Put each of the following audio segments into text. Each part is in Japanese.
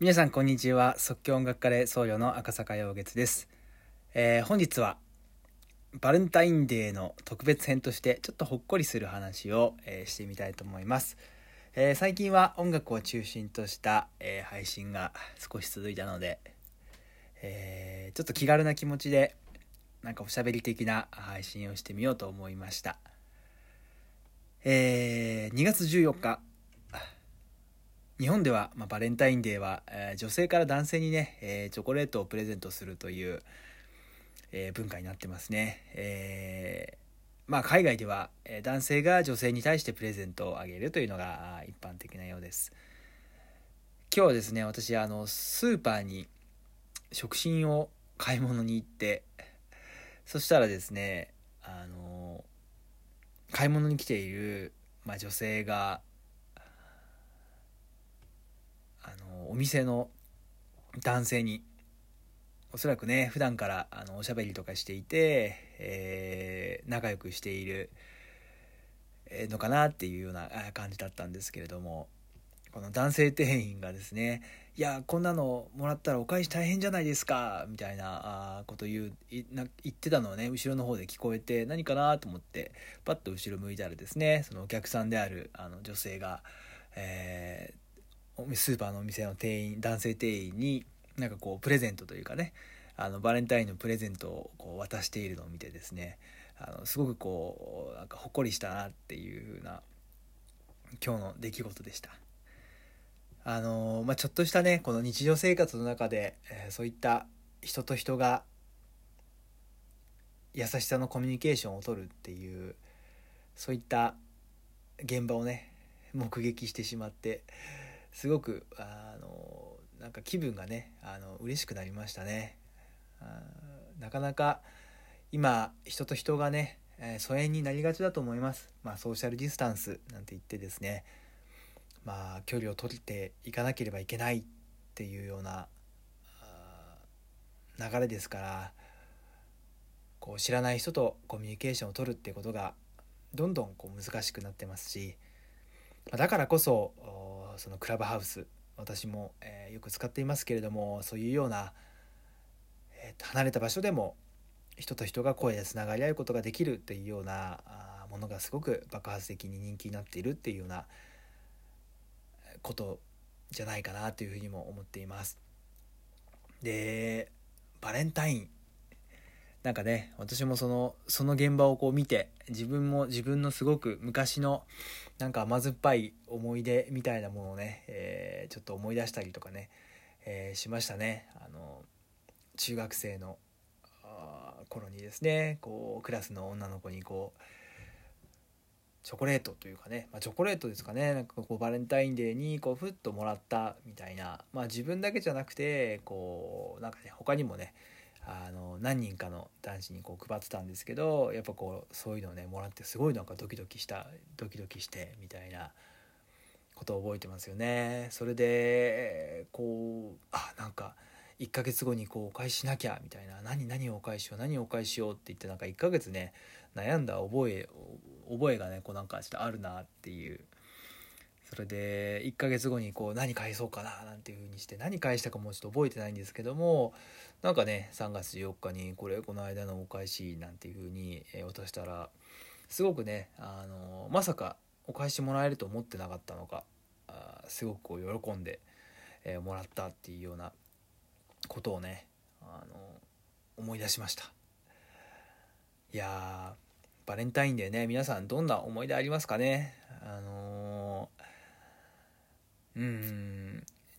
皆さんこんにちは。即興音楽家で僧侶の赤坂陽月です、えー本日はバレンタインデーの特別編としてちょっとほっこりする話を、えーしてみたいと思います、えー最近は音楽を中心とした、え配信が少し続いたので、えーちょっと気軽な気持ちでなんかおしゃべり的な配信をしてみようと思いました。えー2月14日日本では、まあ、バレンタインデーは、えー女性から男性にね、えーチョコレートをプレゼントするという、えー文化になってますね。えまあ海外では、え男性が女性に対してプレゼントをあげるというのが一般的なようです。今日はですね、私あのスーパーに食品を買い物に行って、そしたらですね、あの買い物に来ている、まあ、女性があのお店の男性におそらくね普段からあのおしゃべりとかしていて、えー仲良くしているのかなっていうような感じだったんですけれどもこの男性店員がですね「いやこんなのもらったらお返し大変じゃないですか」みたいなこと言う言ってたのをね後ろの方で聞こえて何かなと思ってパッと後ろ向いたらですねそのお客さんであるあの女性が、えースーパーのお店の店員男性店員になんかこうプレゼントというかねあのバレンタインのプレゼントをこう渡しているのを見てですねあのすごくこうなんかほっこりしたなっていう風な今日の出来事でした。あのまあ、ちょっとしたねこの日常生活の中で、えーそういった人と人が優しさのコミュニケーションを取るっていうそういった現場をね目撃してしまってすごくあのなんか気分がねあの嬉しくなりましたね。あなかなか今人と人がね、えー疎遠になりがちだと思います。まあソーシャルディスタンスなんて言ってですねまあ距離を取っていかなければいけないっていうような流れですからこう知らない人とコミュニケーションを取るってことがどんどんこう難しくなってますしまだからこそそのクラブハウス私も、えーよく使っていますけれどもそういうような、えー離れた場所でも人と人が声でつながり合うことができるっていうようなものがすごく爆発的に人気になっているっていうようなことじゃないかなというふうにも思っています。でバレンタインなんかね私もそのその現場をこう見て自分も自分のすごく昔のなんか甘酸っぱい思い出みたいなものをね、えーちょっと思い出したりとかね、えーしましたね。あの中学生の頃にですねこうクラスの女の子にこうチョコレートというかね、まあ、チョコレートですかねなんかこうバレンタインデーにこうふっともらったみたいな、まあ、自分だけじゃなくてこうなんかね他にもねあの何人かの男子にこう配ってたんですけどやっぱこうそういうのをねもらってすごいなんかドキドキしたドキドキしてみたいなことを覚えてますよね。それでこうあなんか1ヶ月後にこうお返ししなきゃみたいな何何をお返ししよう何をお返ししようって言ってなんか1ヶ月ね悩んだ覚え覚えがねこうなんかちょっとあるなっていうそれで1ヶ月後にこう何返そうかななんていう風にして何返したかもちょっと覚えてないんですけどもなんかね3月14日にこれこの間のお返しなんていう風に渡したらすごくねあのまさかお返しもらえると思ってなかったのかすごくこう喜んで、えもらったっていうようなことをねあの思い出しました。いやバレンタインデーね皆さんどんな思い出ありますかね？あのー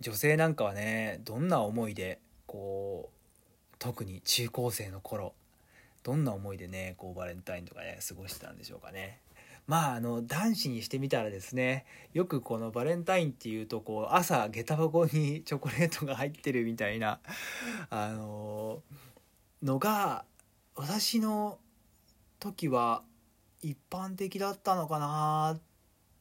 女性なんかはねどんな思いでこう特に中高生の頃どんな思いでねこうバレンタインとかね過ごしてたんでしょうかね。まああの男子にしてみたらですねよくこのバレンタインっていうとこう朝下駄箱に チョコレートが入ってるみたいなあののが私の時は一般的だったのかなって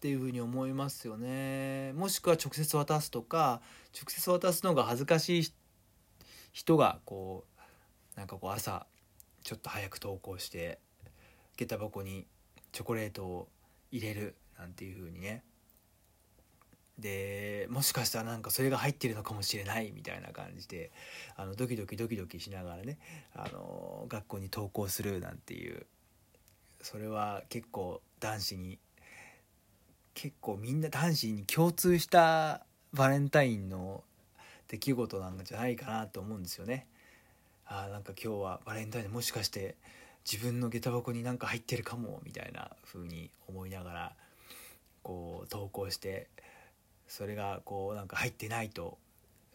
ていうふうに思いますよね。もしくは直接渡すとか直接渡すのが恥ずかしい人がこうなんかこう朝ちょっと早く登校して下駄箱にチョコレートを入れるなんていう風にね。でもしかしたらなんかそれが入ってるのかもしれないみたいな感じであのドキドキドキドキしながらねあの学校に登校するなんていうそれは結構男子に結構みんな男子に共通したバレンタインの出来事なんじゃないかなと思うんですよね。あなんか今日はバレンタインもしかして自分の下駄箱になんか入ってるかもみたいな風に思いながらこう投稿してそれがこうなんか入ってないと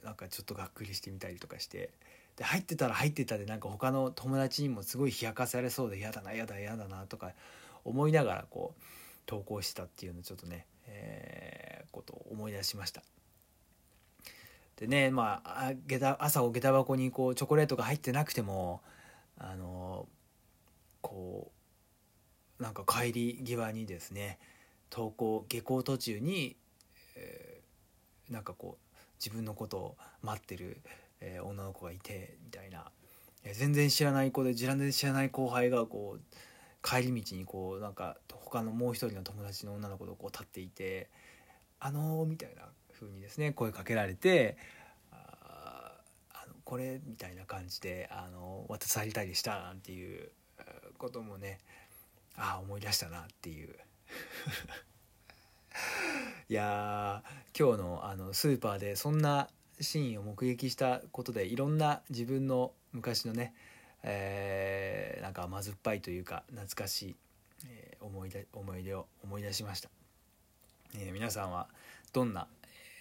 なんかちょっとがっくりしてみたりとかしてで入ってたら入ってたでなんか他の友達にもすごい冷やかされそうで嫌だな嫌だ嫌だなとか思いながらこう投稿してたっていうのをちょっとね、えー、ことを思い出しました。でねまあ下駄朝下駄箱にこうチョコレートが入ってなくてもあのこうなんか帰り際にですね登校下校途中に、えー、なんかこう自分のことを待ってる、えー、女の子がいてみたいな、えー、全然知らない子で全然知らない後輩がこう帰り道にこうなんか他のもう一人の友達の女の子とこう立っていて「あのー」みたいな風にですね声かけられて「ああのこれ」みたいな感じであの渡されたりしたなんていうこともねああ思い出したなっていう。いや今日のあのスーパーでそんなシーンを目撃したことでいろんな自分の昔のね、えー、なんか甘酸っぱいというか懐かしい、えー、思い出思い出を思い出しました、えー、皆さんはどんな、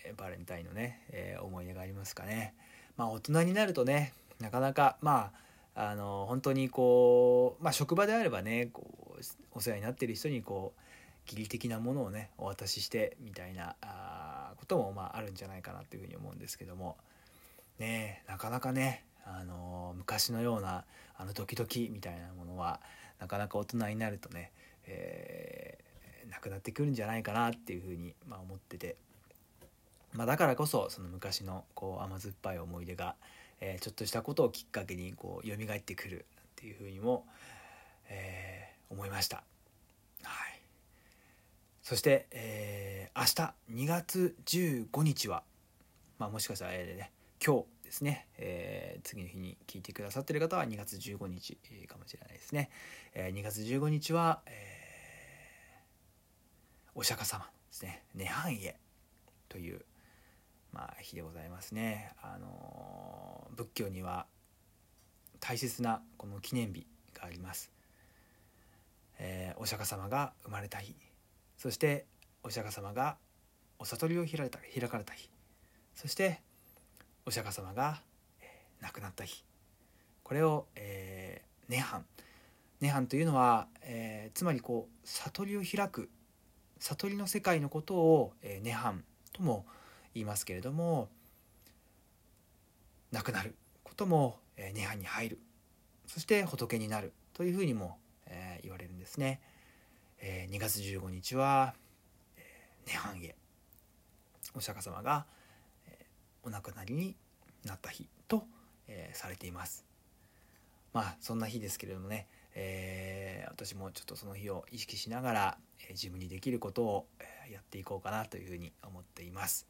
えー、バレンタインのね、えー、思い出がありますかね。まあ大人になるとねなかなかまああの本当にこう、まあ、職場であればねこうお世話になってる人にこう義理的なものをねお渡ししてみたいなあこともまああるんじゃないかなというふうに思うんですけども。ねなかなかね昔のようなあのドキドキみたいなものはなかなか大人になるとね、えー、なくなってくるんじゃないかなっていうふうに、まあ、思ってて、まあ、だからこそその昔のこう甘酸っぱい思い出が、えー、ちょっとしたことをきっかけにこう蘇ってくるっていうふうにも、えー、思いました。はいそして、えー、明日2月15日は、まあ、もしかしたら、えー、ね、今日ですね、えー、次の日に聞いてくださってる方は2月15日かもしれないですね。えー、2月15日は、えー、お釈迦様ですね、涅槃家という、まあ、日でございますね。あの仏教には大切なこの記念日があります。えお釈迦様が生まれた日そしてお釈迦様がお悟りを開いた開かれた日そしてお釈迦様が、えー、亡くなった日。これを、えー、涅槃。涅槃というのは、えー、つまりこう悟りを開く悟りの世界のことを、えー、涅槃とも言いますけれども亡くなることも、えー、涅槃に入る。そして仏になる。というふうにも、えー、言われるんですね。えー、2月15日は、えー、涅槃へ。お釈迦様が、お亡くなりになった日と、えー、されています。まあそんな日ですけれどもね、えー、私もちょっとその日を意識しながら、えー、自分にできることを、え、やっていこうかなというふうに思っています。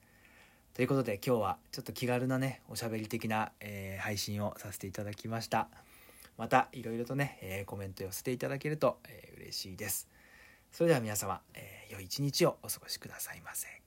ということで今日はちょっと気軽なねおしゃべり的な、えー、配信をさせていただきました。またいろいろとね、えー、コメント寄せていただけると、えー、嬉しいです。それでは皆様、えー、良い一日をお過ごしくださいませ。